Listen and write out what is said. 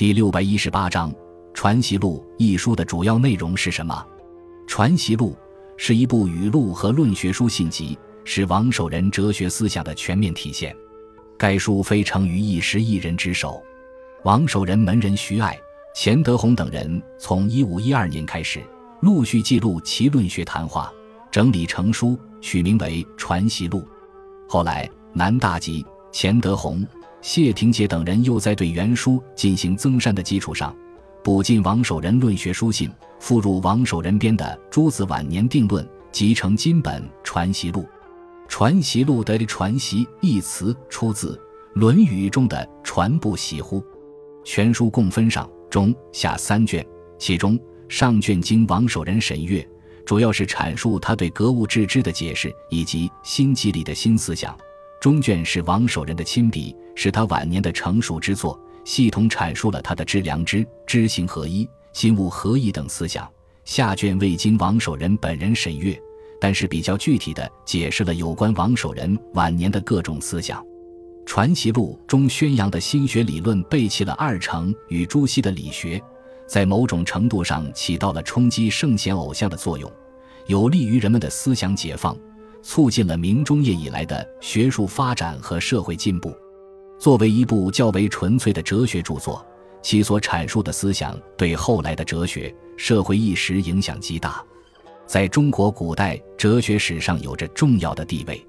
第六百一十八章《传习录》一书的主要内容是什么？《传习录》是一部语录和论学书信集，是王守仁哲学思想的全面体现。该书非成于一时一人之手，王守仁门人徐爱、钱德洪等人从一五一二年开始，陆续记录其论学谈话，整理成书，取名为《传习录》。后来，南大吉、钱德洪、谢廷杰等人又在对原书进行增删的基础上，补进王守仁论学书信，附入王守仁编的《诸子晚年定论》，集成今本《传习录》。《传习录》的“传习”一词出自《论语》中的“传不习乎”。全书共分上、中、下三卷，其中上卷经王守仁审阅，主要是阐述他对格物致知的解释以及心机里的新思想；中卷是王守仁的亲笔，是他晚年的成熟之作，系统阐述了他的知良知、知行合一、心物合一等思想；下卷未经王守仁本人审阅。但是比较具体的解释了有关王守仁晚年的各种思想，《传习录》中宣扬的心学理论背弃了二程与朱熹的理学，在某种程度上起到了冲击圣贤偶像的作用，有利于人们的思想解放，促进了明中叶以来的学术发展和社会进步。作为一部较为纯粹的哲学著作，其所阐述的思想对后来的哲学、社会意识影响极大。在中国古代哲学史上有着重要的地位。